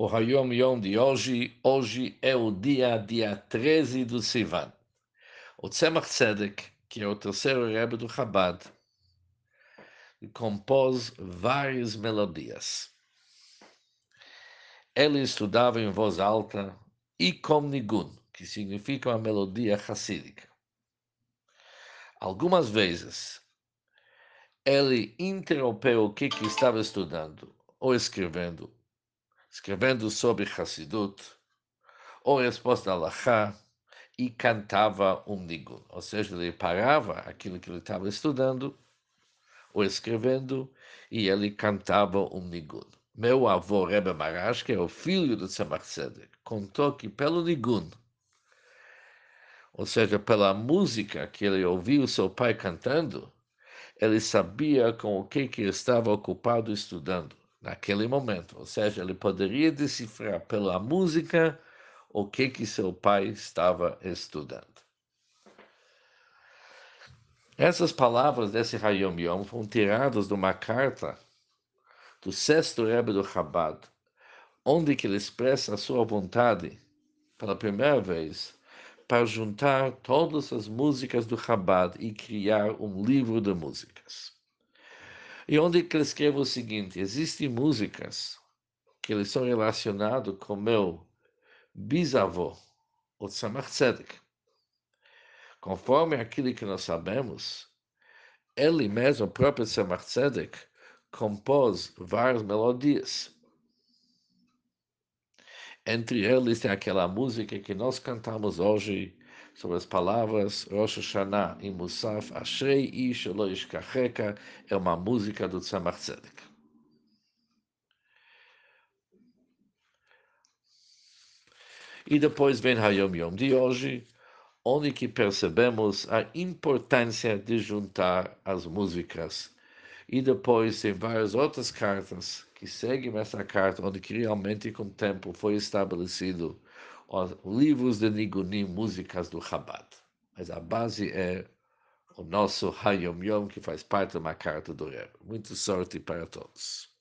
o Hayom Yom de hoje. Hoje é o dia, dia 13 do Sivan. O Tzemach Tzedek, que é o terceiro Rebbe do Chabad, compôs várias melodias. Ele estudava em voz alta com nigun, que significa uma melodia racídica. Algumas vezes, ele interrompeu o que, que estava estudando ou escrevendo escrevendo sobre Hassidut, ou resposta Lachá, e cantava um nigun. Ou seja, ele parava aquilo que ele estava estudando, ou escrevendo, e ele cantava um nigun. Meu avô, Rebbe Marash, que é o filho do Tzemach Tzedek, contou que pelo nigun, ou seja, pela música que ele ouviu seu pai cantando, ele sabia com o que, que estava ocupado estudando naquele momento. Ou seja, ele poderia decifrar pela música o que que seu pai estava estudando. Essas palavras desse Hayom Yom foram tiradas de uma carta do sexto Rebbe do Chabad, onde ele expressa a sua vontade, pela primeira vez, para juntar todas as músicas do Chabad e criar um livro de músicas. E onde ele escreve o seguinte: existem músicas que eles são relacionados com meu bisavô, o Tzemach Tzedek. Conforme aquilo que nós sabemos, ele mesmo, o próprio Tzemach Tzedek, compôs várias melodias. Entre eles tem aquela música que nós cantamos hoje, sobre as palavras Rosh Hashanah e Musaf, Ashrei Ish Lo Ishkacheka, é uma música do Tzemach Tzedek. E depois vem Hayom Yom de hoje, onde que percebemos a importância de juntar as músicas. E depois tem várias outras cartas que seguem essa carta, onde que realmente com o tempo foi estabelecido livros de Nigunim, músicas do Chabad. Mas a base é o nosso Hayom Yom, que faz parte de uma carta do Rebbe. Muita sorte para todos.